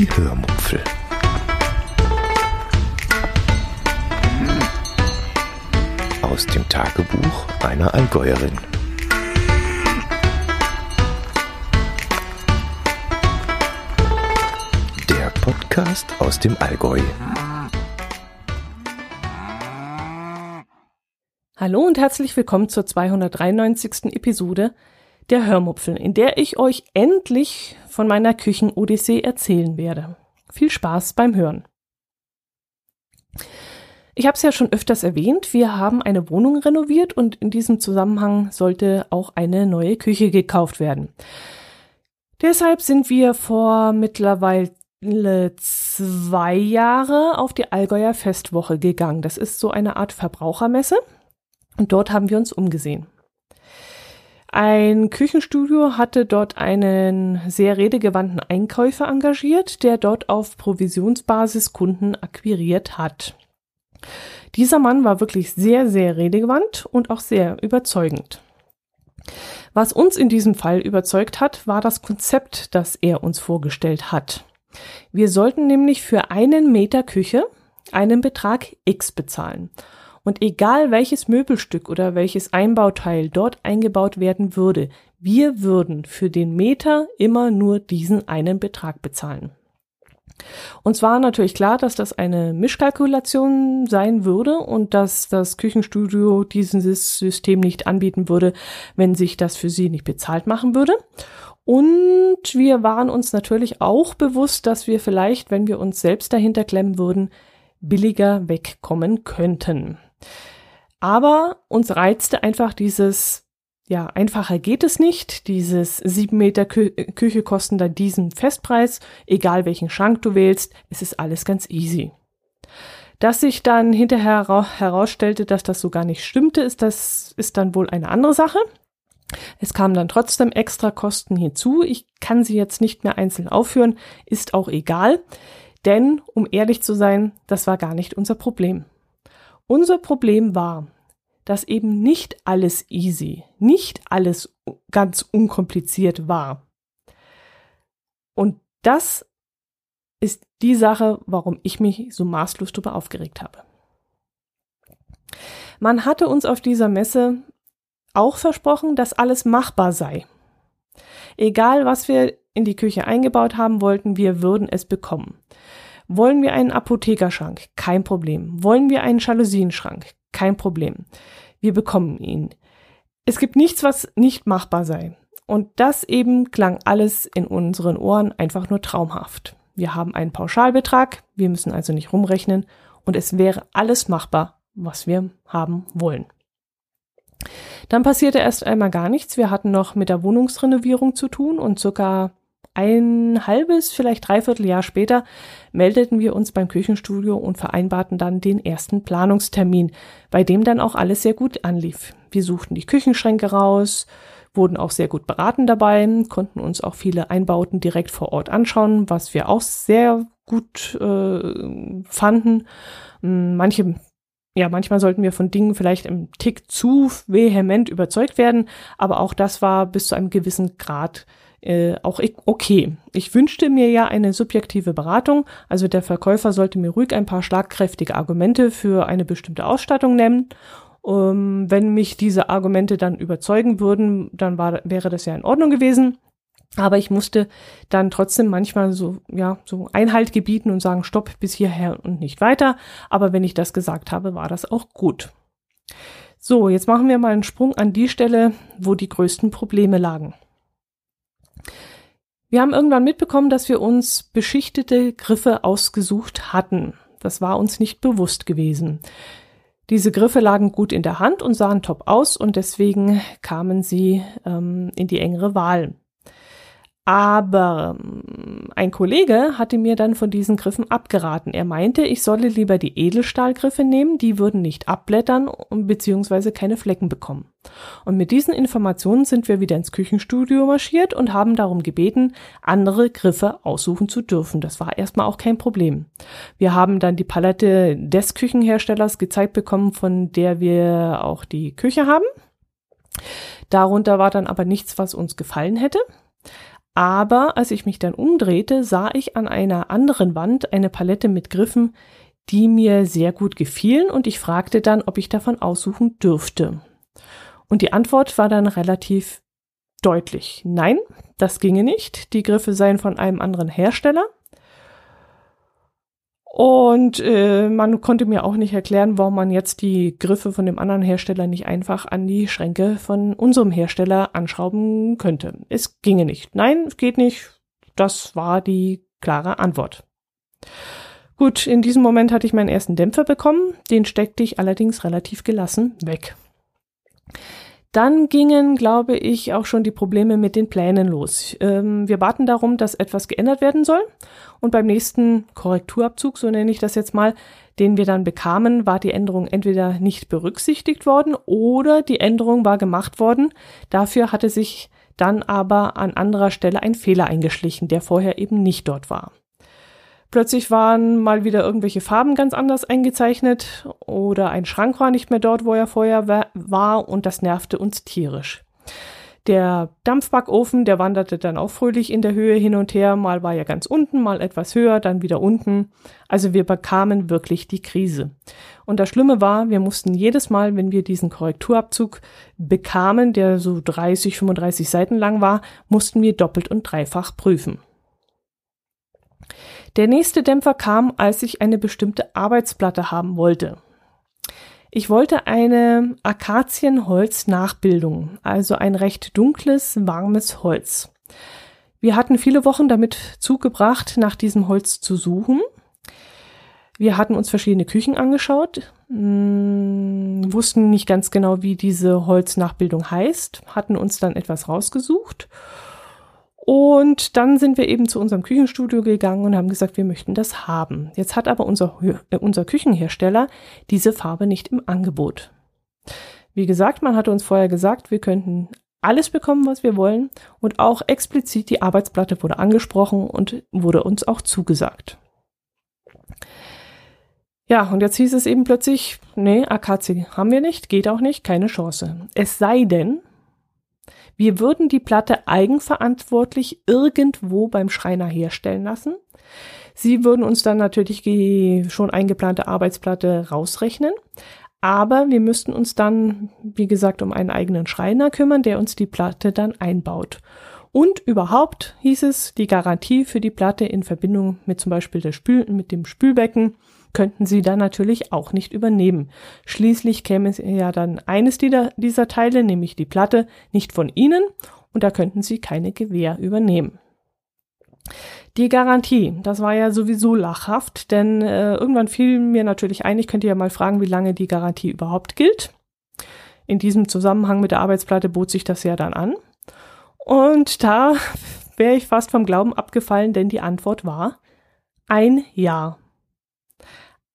Die Hörmupfel. Aus dem Tagebuch einer Allgäuerin. Der Podcast aus dem Allgäu. Hallo und herzlich willkommen zur 293. Episode der Hörmupfel, in der ich euch endlich von meiner Küchen-Odyssee erzählen werde. Viel Spaß beim Hören. Ich habe es ja schon öfters erwähnt, wir haben eine Wohnung renoviert und in diesem Zusammenhang sollte auch eine neue Küche gekauft werden. Deshalb sind wir vor mittlerweile zwei Jahre auf die Allgäuer Festwoche gegangen. Das ist so eine Art Verbrauchermesse und dort haben wir uns umgesehen. Ein Küchenstudio hatte dort einen sehr redegewandten Einkäufer engagiert, der dort auf Provisionsbasis Kunden akquiriert hat. Dieser Mann war wirklich sehr, sehr redegewandt und auch sehr überzeugend. Was uns in diesem Fall überzeugt hat, war das Konzept, das er uns vorgestellt hat. Wir sollten nämlich für einen Meter Küche einen Betrag X bezahlen. Und egal welches Möbelstück oder welches Einbauteil dort eingebaut werden würde, wir würden für den Meter immer nur diesen einen Betrag bezahlen. Uns war natürlich klar, dass das eine Mischkalkulation sein würde und dass das Küchenstudio dieses System nicht anbieten würde, wenn sich das für sie nicht bezahlt machen würde. Und wir waren uns natürlich auch bewusst, dass wir vielleicht, wenn wir uns selbst dahinter klemmen würden, billiger wegkommen könnten. Aber uns reizte einfach dieses, ja, einfacher geht es nicht. Dieses sieben Meter Kü Küche kosten da diesen Festpreis. Egal welchen Schrank du wählst, es ist alles ganz easy. Dass sich dann hinterher herausstellte, dass das so gar nicht stimmte, ist das, ist dann wohl eine andere Sache. Es kamen dann trotzdem extra Kosten hinzu. Ich kann sie jetzt nicht mehr einzeln aufführen, ist auch egal. Denn, um ehrlich zu sein, das war gar nicht unser Problem. Unser Problem war, dass eben nicht alles easy, nicht alles ganz unkompliziert war. Und das ist die Sache, warum ich mich so maßlos darüber aufgeregt habe. Man hatte uns auf dieser Messe auch versprochen, dass alles machbar sei. Egal, was wir in die Küche eingebaut haben wollten, wir würden es bekommen. Wollen wir einen Apothekerschrank? Kein Problem. Wollen wir einen Jalousienschrank? Kein Problem. Wir bekommen ihn. Es gibt nichts, was nicht machbar sei. Und das eben klang alles in unseren Ohren einfach nur traumhaft. Wir haben einen Pauschalbetrag, wir müssen also nicht rumrechnen und es wäre alles machbar, was wir haben wollen. Dann passierte erst einmal gar nichts. Wir hatten noch mit der Wohnungsrenovierung zu tun und circa ein halbes, vielleicht dreiviertel Jahr später meldeten wir uns beim Küchenstudio und vereinbarten dann den ersten Planungstermin, bei dem dann auch alles sehr gut anlief. Wir suchten die Küchenschränke raus, wurden auch sehr gut beraten dabei, konnten uns auch viele Einbauten direkt vor Ort anschauen, was wir auch sehr gut äh, fanden. Hm, manche ja, manchmal sollten wir von Dingen vielleicht im Tick zu vehement überzeugt werden, aber auch das war bis zu einem gewissen Grad äh, auch okay. Ich wünschte mir ja eine subjektive Beratung, also der Verkäufer sollte mir ruhig ein paar schlagkräftige Argumente für eine bestimmte Ausstattung nennen. Um, wenn mich diese Argumente dann überzeugen würden, dann war, wäre das ja in Ordnung gewesen. Aber ich musste dann trotzdem manchmal so, ja, so Einhalt gebieten und sagen, stopp bis hierher und nicht weiter. Aber wenn ich das gesagt habe, war das auch gut. So, jetzt machen wir mal einen Sprung an die Stelle, wo die größten Probleme lagen. Wir haben irgendwann mitbekommen, dass wir uns beschichtete Griffe ausgesucht hatten. Das war uns nicht bewusst gewesen. Diese Griffe lagen gut in der Hand und sahen top aus und deswegen kamen sie ähm, in die engere Wahl. Aber ähm, ein Kollege hatte mir dann von diesen Griffen abgeraten. Er meinte, ich solle lieber die Edelstahlgriffe nehmen, die würden nicht abblättern bzw. keine Flecken bekommen. Und mit diesen Informationen sind wir wieder ins Küchenstudio marschiert und haben darum gebeten, andere Griffe aussuchen zu dürfen. Das war erstmal auch kein Problem. Wir haben dann die Palette des Küchenherstellers gezeigt bekommen, von der wir auch die Küche haben. Darunter war dann aber nichts, was uns gefallen hätte. Aber als ich mich dann umdrehte, sah ich an einer anderen Wand eine Palette mit Griffen, die mir sehr gut gefielen und ich fragte dann, ob ich davon aussuchen dürfte. Und die Antwort war dann relativ deutlich. Nein, das ginge nicht. Die Griffe seien von einem anderen Hersteller. Und äh, man konnte mir auch nicht erklären, warum man jetzt die Griffe von dem anderen Hersteller nicht einfach an die Schränke von unserem Hersteller anschrauben könnte. Es ginge nicht. Nein, es geht nicht. Das war die klare Antwort. Gut, in diesem Moment hatte ich meinen ersten Dämpfer bekommen. Den steckte ich allerdings relativ gelassen weg. Dann gingen, glaube ich, auch schon die Probleme mit den Plänen los. Ähm, wir baten darum, dass etwas geändert werden soll. Und beim nächsten Korrekturabzug, so nenne ich das jetzt mal, den wir dann bekamen, war die Änderung entweder nicht berücksichtigt worden oder die Änderung war gemacht worden. Dafür hatte sich dann aber an anderer Stelle ein Fehler eingeschlichen, der vorher eben nicht dort war. Plötzlich waren mal wieder irgendwelche Farben ganz anders eingezeichnet oder ein Schrank war nicht mehr dort, wo er vorher war und das nervte uns tierisch. Der Dampfbackofen, der wanderte dann auch fröhlich in der Höhe hin und her, mal war er ganz unten, mal etwas höher, dann wieder unten. Also wir bekamen wirklich die Krise. Und das Schlimme war, wir mussten jedes Mal, wenn wir diesen Korrekturabzug bekamen, der so 30, 35 Seiten lang war, mussten wir doppelt und dreifach prüfen. Der nächste Dämpfer kam, als ich eine bestimmte Arbeitsplatte haben wollte. Ich wollte eine Akazienholz-Nachbildung, also ein recht dunkles, warmes Holz. Wir hatten viele Wochen damit zugebracht, nach diesem Holz zu suchen. Wir hatten uns verschiedene Küchen angeschaut, mh, hm, wussten nicht ganz genau, wie diese Holznachbildung heißt, hatten uns dann etwas rausgesucht und dann sind wir eben zu unserem Küchenstudio gegangen und haben gesagt, wir möchten das haben. Jetzt hat aber unser, äh, unser Küchenhersteller diese Farbe nicht im Angebot. Wie gesagt, man hatte uns vorher gesagt, wir könnten alles bekommen, was wir wollen und auch explizit die Arbeitsplatte wurde angesprochen und wurde uns auch zugesagt. Ja, und jetzt hieß es eben plötzlich, nee, AKC haben wir nicht, geht auch nicht, keine Chance. Es sei denn, wir würden die Platte eigenverantwortlich irgendwo beim Schreiner herstellen lassen. Sie würden uns dann natürlich die schon eingeplante Arbeitsplatte rausrechnen. Aber wir müssten uns dann, wie gesagt, um einen eigenen Schreiner kümmern, der uns die Platte dann einbaut. Und überhaupt hieß es, die Garantie für die Platte in Verbindung mit zum Beispiel der Spül mit dem Spülbecken könnten sie dann natürlich auch nicht übernehmen. Schließlich käme ja dann eines dieser, dieser Teile, nämlich die Platte, nicht von ihnen und da könnten sie keine Gewähr übernehmen. Die Garantie, das war ja sowieso lachhaft, denn äh, irgendwann fiel mir natürlich ein, ich könnte ja mal fragen, wie lange die Garantie überhaupt gilt. In diesem Zusammenhang mit der Arbeitsplatte bot sich das ja dann an. Und da wäre ich fast vom Glauben abgefallen, denn die Antwort war ein Jahr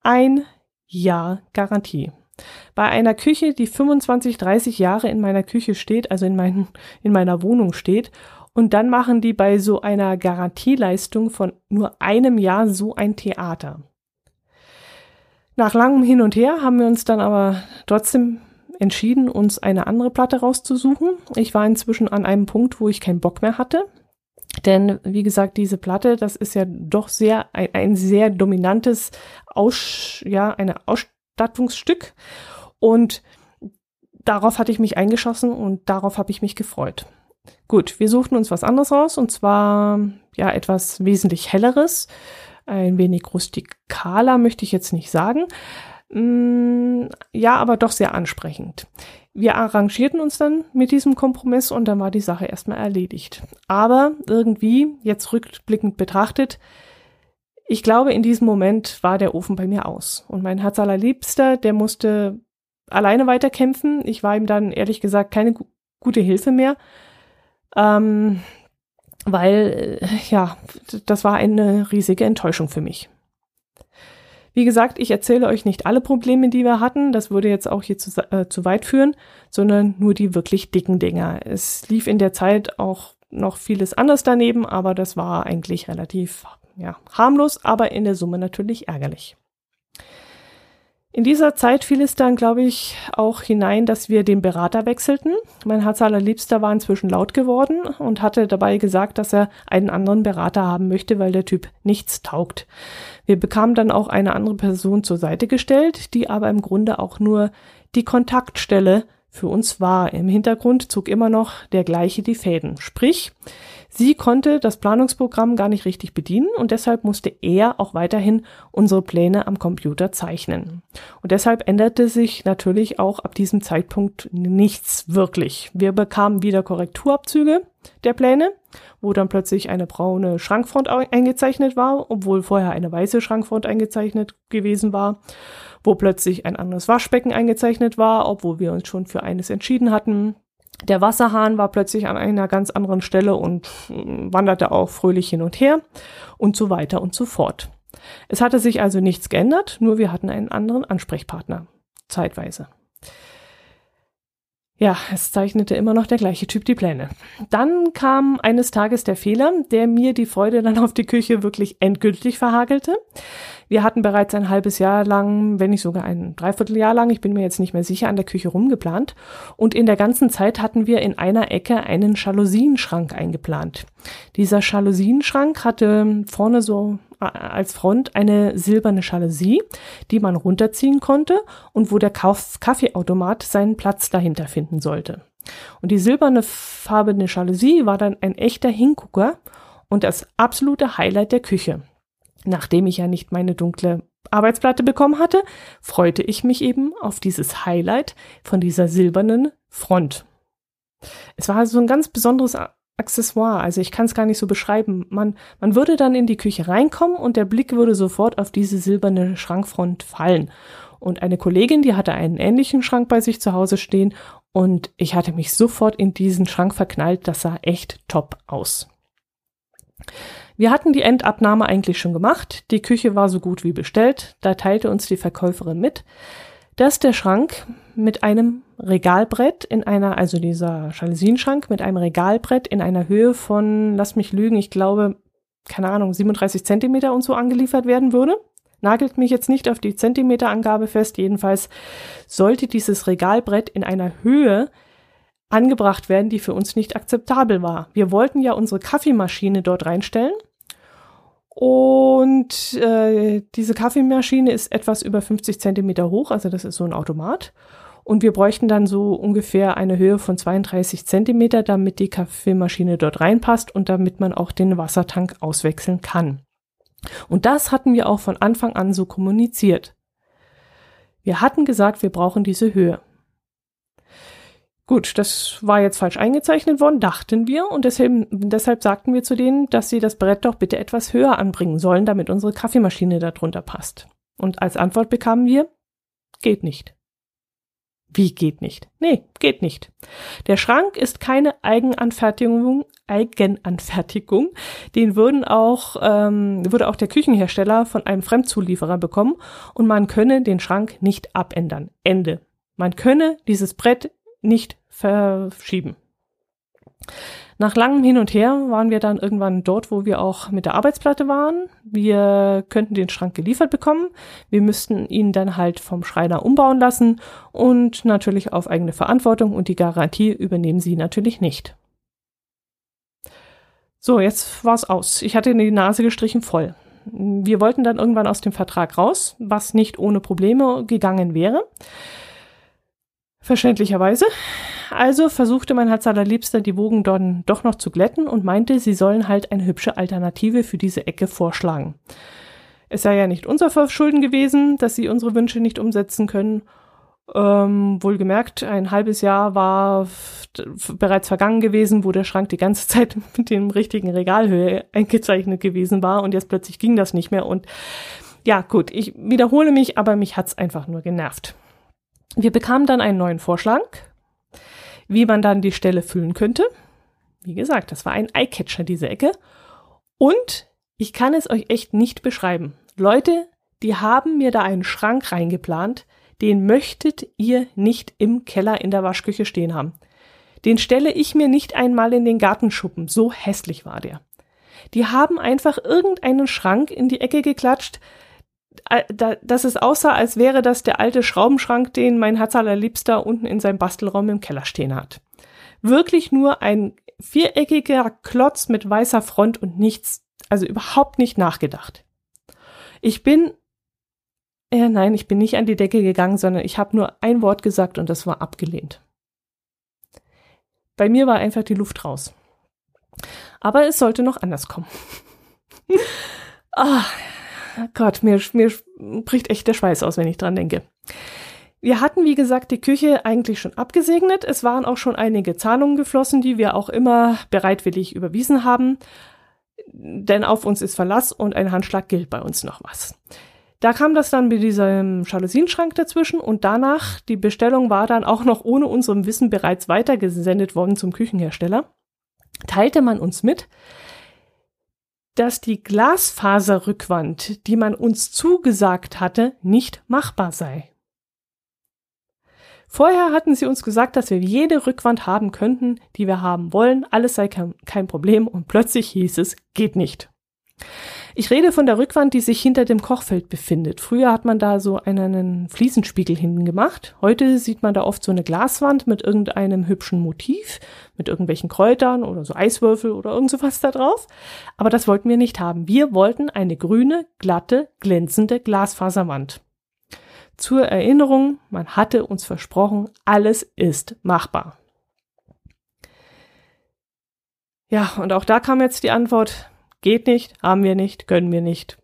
ein Jahr Garantie. Bei einer Küche, die 25, 30 Jahre in meiner Küche steht, also in, mein, in meiner Wohnung steht, und dann machen die bei so einer Garantieleistung von nur einem Jahr so ein Theater. Nach langem Hin und Her haben wir uns dann aber trotzdem entschieden, uns eine andere Platte rauszusuchen. Ich war inzwischen an einem Punkt, wo ich keinen Bock mehr hatte. Denn wie gesagt, diese Platte, das ist ja doch sehr ein, ein sehr dominantes Aus, ja, eine Ausstattungsstück. Und darauf hatte ich mich eingeschossen und darauf habe ich mich gefreut. Gut, wir suchten uns was anderes raus und zwar ja etwas wesentlich helleres, ein wenig rustikaler möchte ich jetzt nicht sagen. Mm, ja, aber doch sehr ansprechend. Wir arrangierten uns dann mit diesem Kompromiss und dann war die Sache erstmal erledigt. Aber irgendwie, jetzt rückblickend betrachtet, ich glaube, in diesem Moment war der Ofen bei mir aus. Und mein Herz allerliebster, der musste alleine weiterkämpfen. Ich war ihm dann ehrlich gesagt keine gu gute Hilfe mehr. Ähm, weil, äh, ja, das war eine riesige Enttäuschung für mich. Wie gesagt, ich erzähle euch nicht alle Probleme, die wir hatten, das würde jetzt auch hier zu, äh, zu weit führen, sondern nur die wirklich dicken Dinger. Es lief in der Zeit auch noch vieles anders daneben, aber das war eigentlich relativ ja, harmlos, aber in der Summe natürlich ärgerlich. In dieser Zeit fiel es dann, glaube ich, auch hinein, dass wir den Berater wechselten. Mein Herz allerliebster war inzwischen laut geworden und hatte dabei gesagt, dass er einen anderen Berater haben möchte, weil der Typ nichts taugt. Wir bekamen dann auch eine andere Person zur Seite gestellt, die aber im Grunde auch nur die Kontaktstelle für uns war. Im Hintergrund zog immer noch der gleiche die Fäden. Sprich, Sie konnte das Planungsprogramm gar nicht richtig bedienen und deshalb musste er auch weiterhin unsere Pläne am Computer zeichnen. Und deshalb änderte sich natürlich auch ab diesem Zeitpunkt nichts wirklich. Wir bekamen wieder Korrekturabzüge der Pläne, wo dann plötzlich eine braune Schrankfront eingezeichnet war, obwohl vorher eine weiße Schrankfront eingezeichnet gewesen war, wo plötzlich ein anderes Waschbecken eingezeichnet war, obwohl wir uns schon für eines entschieden hatten der Wasserhahn war plötzlich an einer ganz anderen Stelle und hm, wanderte auch fröhlich hin und her und so weiter und so fort. Es hatte sich also nichts geändert, nur wir hatten einen anderen Ansprechpartner. Zeitweise. Ja, es zeichnete immer noch der gleiche Typ die Pläne. Dann kam eines Tages der Fehler, der mir die Freude dann auf die Küche wirklich endgültig verhagelte. Wir hatten bereits ein halbes Jahr lang, wenn nicht sogar ein Dreivierteljahr lang, ich bin mir jetzt nicht mehr sicher, an der Küche rumgeplant. Und in der ganzen Zeit hatten wir in einer Ecke einen Jalousienschrank eingeplant. Dieser Jalousienschrank hatte vorne so als Front eine silberne Jalousie, die man runterziehen konnte und wo der Kaffeeautomat seinen Platz dahinter finden sollte. Und die silberne farbene Jalousie war dann ein echter Hingucker und das absolute Highlight der Küche. Nachdem ich ja nicht meine dunkle Arbeitsplatte bekommen hatte, freute ich mich eben auf dieses Highlight von dieser silbernen Front. Es war so ein ganz besonderes Accessoire, also ich kann es gar nicht so beschreiben. Man, man würde dann in die Küche reinkommen und der Blick würde sofort auf diese silberne Schrankfront fallen. Und eine Kollegin, die hatte einen ähnlichen Schrank bei sich zu Hause stehen und ich hatte mich sofort in diesen Schrank verknallt. Das sah echt top aus. Wir hatten die Endabnahme eigentlich schon gemacht. Die Küche war so gut wie bestellt. Da teilte uns die Verkäuferin mit, dass der Schrank mit einem Regalbrett in einer, also dieser Jalousienschrank mit einem Regalbrett in einer Höhe von, lass mich lügen, ich glaube, keine Ahnung, 37 Zentimeter und so angeliefert werden würde. Nagelt mich jetzt nicht auf die Zentimeterangabe fest. Jedenfalls sollte dieses Regalbrett in einer Höhe angebracht werden, die für uns nicht akzeptabel war. Wir wollten ja unsere Kaffeemaschine dort reinstellen und äh, diese Kaffeemaschine ist etwas über 50 Zentimeter hoch, also das ist so ein Automat. Und wir bräuchten dann so ungefähr eine Höhe von 32 Zentimeter, damit die Kaffeemaschine dort reinpasst und damit man auch den Wassertank auswechseln kann. Und das hatten wir auch von Anfang an so kommuniziert. Wir hatten gesagt, wir brauchen diese Höhe. Gut, das war jetzt falsch eingezeichnet worden, dachten wir, und deshalb, deshalb sagten wir zu denen, dass sie das Brett doch bitte etwas höher anbringen sollen, damit unsere Kaffeemaschine darunter passt. Und als Antwort bekamen wir, geht nicht. Wie geht nicht? Nee, geht nicht. Der Schrank ist keine Eigenanfertigung, Eigenanfertigung. Den würden auch, ähm, würde auch der Küchenhersteller von einem Fremdzulieferer bekommen und man könne den Schrank nicht abändern. Ende. Man könne dieses Brett nicht verschieben. Nach langem Hin und Her waren wir dann irgendwann dort, wo wir auch mit der Arbeitsplatte waren. Wir könnten den Schrank geliefert bekommen. Wir müssten ihn dann halt vom Schreiner umbauen lassen und natürlich auf eigene Verantwortung und die Garantie übernehmen sie natürlich nicht. So, jetzt war's aus. Ich hatte die Nase gestrichen voll. Wir wollten dann irgendwann aus dem Vertrag raus, was nicht ohne Probleme gegangen wäre. Verständlicherweise. Also versuchte mein Herz allerliebster die Wogen dann doch noch zu glätten und meinte, sie sollen halt eine hübsche Alternative für diese Ecke vorschlagen. Es sei ja nicht unser Verschulden gewesen, dass sie unsere Wünsche nicht umsetzen können. Ähm, wohlgemerkt, ein halbes Jahr war bereits vergangen gewesen, wo der Schrank die ganze Zeit mit dem richtigen Regalhöhe eingezeichnet gewesen war und jetzt plötzlich ging das nicht mehr und ja, gut, ich wiederhole mich, aber mich hat's einfach nur genervt. Wir bekamen dann einen neuen Vorschlag, wie man dann die Stelle füllen könnte. Wie gesagt, das war ein Eyecatcher, diese Ecke. Und ich kann es euch echt nicht beschreiben. Leute, die haben mir da einen Schrank reingeplant, den möchtet ihr nicht im Keller in der Waschküche stehen haben. Den stelle ich mir nicht einmal in den Gartenschuppen, so hässlich war der. Die haben einfach irgendeinen Schrank in die Ecke geklatscht, dass es aussah, als wäre das der alte Schraubenschrank, den mein Herz allerliebster unten in seinem Bastelraum im Keller stehen hat. Wirklich nur ein viereckiger Klotz mit weißer Front und nichts, also überhaupt nicht nachgedacht. Ich bin, äh, nein, ich bin nicht an die Decke gegangen, sondern ich habe nur ein Wort gesagt und das war abgelehnt. Bei mir war einfach die Luft raus. Aber es sollte noch anders kommen. ah, Gott, mir, mir bricht echt der Schweiß aus, wenn ich dran denke. Wir hatten, wie gesagt, die Küche eigentlich schon abgesegnet. Es waren auch schon einige Zahlungen geflossen, die wir auch immer bereitwillig überwiesen haben. Denn auf uns ist Verlass und ein Handschlag gilt bei uns noch was. Da kam das dann mit diesem Jalousienschrank dazwischen und danach, die Bestellung war dann auch noch ohne unserem Wissen bereits weitergesendet worden zum Küchenhersteller, teilte man uns mit, dass die Glasfaserrückwand, die man uns zugesagt hatte, nicht machbar sei. Vorher hatten sie uns gesagt, dass wir jede Rückwand haben könnten, die wir haben wollen, alles sei kein, Problem und plötzlich hieß es, geht nicht. Ich rede von der Rückwand, die sich hinter dem Kochfeld befindet. Früher hat man da so einen Fliesenspiegel hinten gemacht. Heute sieht man da oft so eine Glaswand mit irgendeinem hübschen Motiv, mit irgendwelchen Kräutern oder so Eiswürfel oder irgend sowas da drauf. Aber das wollten wir nicht haben. Wir wollten eine grüne, glatte, glänzende Glasfaserwand. Zur Erinnerung, man hatte uns versprochen, alles ist machbar. Ja, und auch da kam jetzt die Antwort, Geht nicht, haben wir nicht, können wir nicht.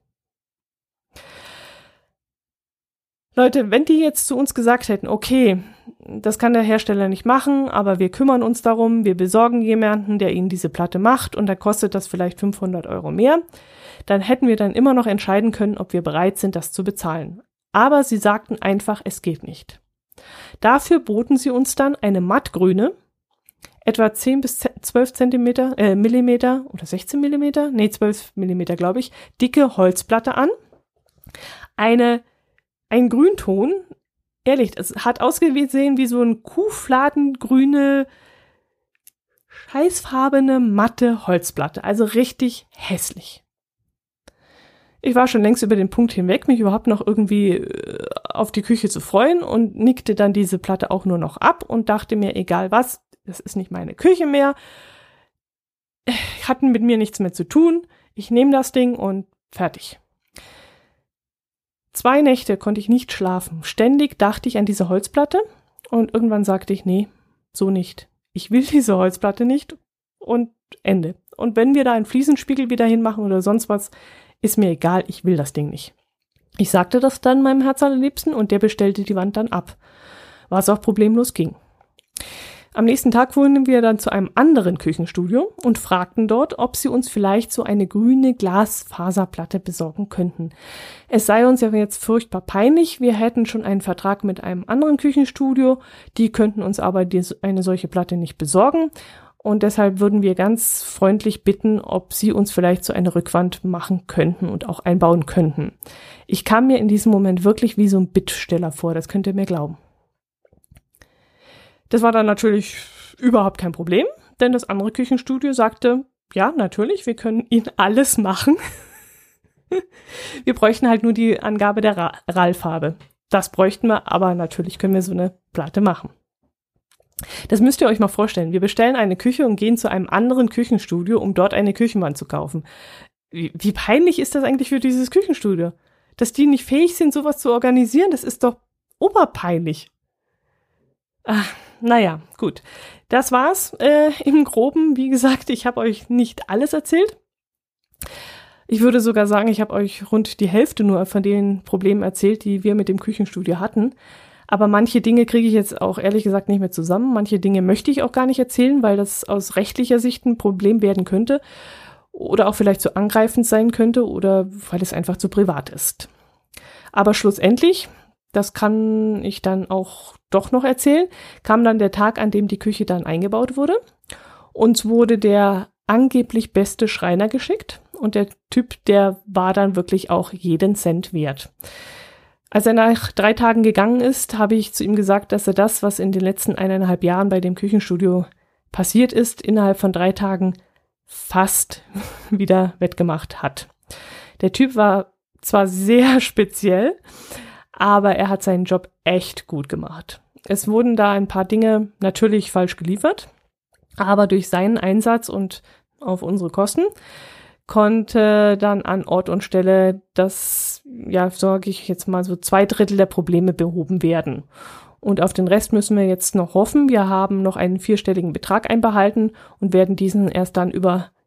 Leute, wenn die jetzt zu uns gesagt hätten, okay, das kann der Hersteller nicht machen, aber wir kümmern uns darum, wir besorgen jemanden, der ihnen diese Platte macht und da kostet das vielleicht 500 Euro mehr, dann hätten wir dann immer noch entscheiden können, ob wir bereit sind, das zu bezahlen. Aber sie sagten einfach, es geht nicht. Dafür boten sie uns dann eine mattgrüne, etwa 10 bis 12 Zentimeter, äh, Millimeter oder 16 Millimeter, nee, 12 Millimeter, glaube ich, dicke Holzplatte an. Eine, ein Grünton, ehrlich, es hat ausgesehen wie so ein kuhfladengrüne, scheißfarbene, matte Holzplatte. Also richtig hässlich. Ich war schon längst über den Punkt hinweg, mich überhaupt noch irgendwie äh, auf die Küche zu freuen und nickte dann diese Platte auch nur noch ab und dachte mir, egal was, das ist nicht meine Küche mehr. Hatten mit mir nichts mehr zu tun. Ich nehme das Ding und fertig. Zwei Nächte konnte ich nicht schlafen. Ständig dachte ich an diese Holzplatte und irgendwann sagte ich, nee, so nicht. Ich will diese Holzplatte nicht und Ende. Und wenn wir da einen Fliesenspiegel wieder hinmachen oder sonst was, ist mir egal, ich will das Ding nicht. Ich sagte das dann meinem Herz allerliebsten und der bestellte die Wand dann ab, was auch problemlos ging. Am nächsten Tag fuhren wir dann zu einem anderen Küchenstudio und fragten dort, ob sie uns vielleicht so eine grüne Glasfaserplatte besorgen könnten. Es sei uns ja jetzt furchtbar peinlich, wir hätten schon einen Vertrag mit einem anderen Küchenstudio, die könnten uns aber eine solche Platte nicht besorgen und deshalb würden wir ganz freundlich bitten, ob sie uns vielleicht so eine Rückwand machen könnten und auch einbauen könnten. Ich kam mir in diesem Moment wirklich wie so ein Bittsteller vor, das könnt ihr mir glauben. Das war dann natürlich überhaupt kein Problem, denn das andere Küchenstudio sagte, ja, natürlich, wir können Ihnen alles machen. wir bräuchten halt nur die Angabe der RAL-Farbe. Das bräuchten wir, aber natürlich können wir so eine Platte machen. Das müsst ihr euch mal vorstellen. Wir bestellen eine Küche und gehen zu einem anderen Küchenstudio, um dort eine Küchenwand zu kaufen. Wie, wie peinlich ist das eigentlich für dieses Küchenstudio? Dass die nicht fähig sind, sowas zu organisieren, das ist doch oberpeinlich. Ach, naja, gut. Das war's äh, im Groben. Wie gesagt, ich habe euch nicht alles erzählt. Ich würde sogar sagen, ich habe euch rund die Hälfte nur von den Problemen erzählt, die wir mit dem Küchenstudio hatten. Aber manche Dinge kriege ich jetzt auch ehrlich gesagt nicht mehr zusammen. Manche Dinge möchte ich auch gar nicht erzählen, weil das aus rechtlicher Sicht ein Problem werden könnte oder auch vielleicht zu angreifend sein könnte oder weil es einfach zu privat ist. Aber schlussendlich das kann ich dann auch doch noch erzählen, kam dann der Tag, an dem die Küche dann eingebaut wurde. Uns wurde der angeblich beste Schreiner geschickt und der Typ, der war dann wirklich auch jeden Cent wert. Als er nach drei Tagen gegangen ist, habe ich zu ihm gesagt, dass er das, was in den letzten eineinhalb Jahren bei dem Küchenstudio passiert ist, innerhalb von drei Tagen fast wieder wettgemacht hat. Der Typ war zwar sehr speziell, aber er hat seinen Job echt gut gemacht. Es wurden da ein paar Dinge natürlich falsch geliefert, aber durch seinen Einsatz und auf unsere Kosten konnte dann an Ort und Stelle das, ja, sage ich jetzt mal so zwei Drittel der Probleme behoben werden. Und auf den Rest müssen wir jetzt noch hoffen. Wir haben noch einen vierstelligen Betrag einbehalten und werden diesen erst dann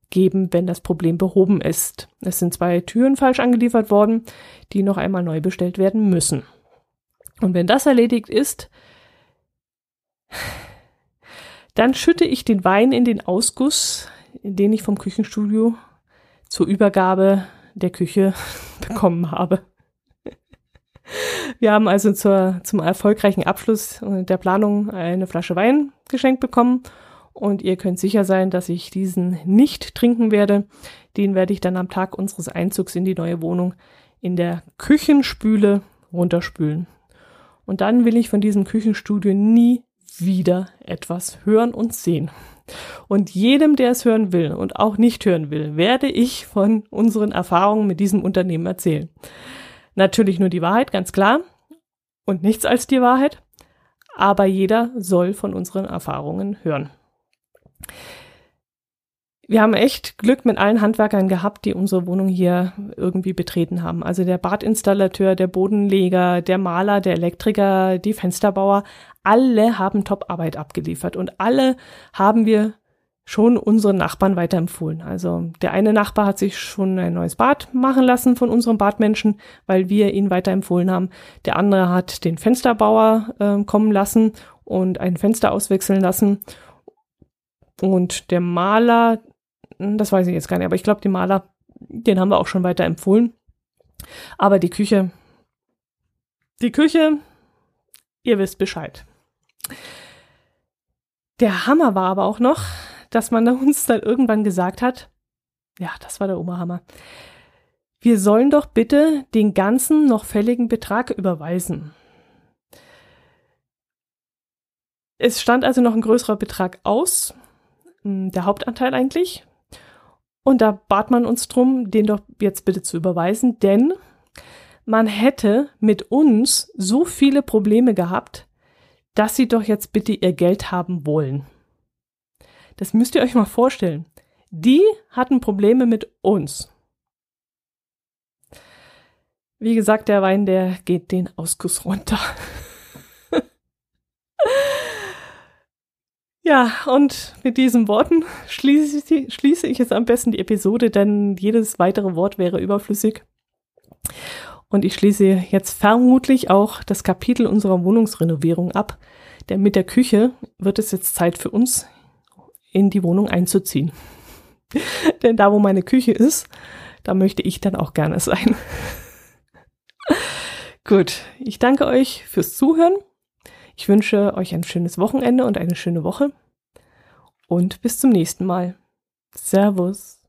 übergeben, wenn das Problem behoben ist. Es sind zwei Türen falsch angeliefert worden, die noch einmal neu bestellt werden müssen. Und wenn das erledigt ist, dann schütte ich den Wein in den Ausguss, den ich vom Küchenstudio zur Übergabe der Küche bekommen habe. Wir haben also zur, zum erfolgreichen Abschluss der Planung eine Flasche Wein geschenkt bekommen und ihr könnt sicher sein, dass ich diesen nicht trinken werde. Den werde ich dann am Tag unseres Einzugs in die neue Wohnung in der Küchenspüle runterspülen. Und dann will ich von diesem Küchenstudio nie wieder etwas hören und sehen. Und jedem, der es hören will und auch nicht hören will, werde ich von unseren Erfahrungen mit diesem Unternehmen erzählen. Natürlich nur die Wahrheit, ganz klar. Und nichts als die Wahrheit. Aber jeder soll von unseren Erfahrungen hören. Wir haben echt Glück mit allen Handwerkern gehabt, die unsere Wohnung hier irgendwie betreten haben. Also der Badinstallateur, der Bodenleger, der Maler, der Elektriker, die Fensterbauer, alle haben Top-Arbeit abgeliefert und alle haben wir schon unseren Nachbarn weiterempfohlen. Also der eine Nachbar hat sich schon ein neues Bad machen lassen von unserem Badmenschen, weil wir ihn weiterempfohlen haben. Der andere hat den Fensterbauer äh, kommen lassen und ein Fenster auswechseln lassen. Und der Maler, hm, das weiß ich jetzt gar nicht, aber ich glaube, den Maler, den haben wir auch schon weiterempfohlen. Aber die Küche, die Küche, ihr wisst Bescheid. Der Hammer war aber auch noch, dass man uns dann irgendwann gesagt hat, ja, das war der Oberhammer. Wir sollen doch bitte den ganzen noch fälligen Betrag überweisen. Es stand also noch ein größerer Betrag aus, der Hauptanteil eigentlich. Und da bat man uns drum, den doch jetzt bitte zu überweisen, denn man hätte mit uns so viele Probleme gehabt, dass sie doch jetzt bitte ihr Geld haben wollen. Das müsst ihr euch mal vorstellen. Die hatten Probleme mit uns. Wie gesagt, der Wein, der geht den Ausguss runter. ja, und mit diesen Worten schließe ich, schließe ich jetzt am besten die Episode, denn jedes weitere Wort wäre überflüssig. Und ich schließe jetzt vermutlich auch das Kapitel unserer Wohnungsrenovierung ab, denn mit der Küche wird es jetzt Zeit für uns, in die Wohnung einzuziehen. denn da, wo meine Küche ist, da möchte ich dann auch gerne sein. Gut, ich danke euch fürs Zuhören. Ich wünsche euch ein schönes Wochenende und eine schöne Woche. Und bis zum nächsten Mal. Servus.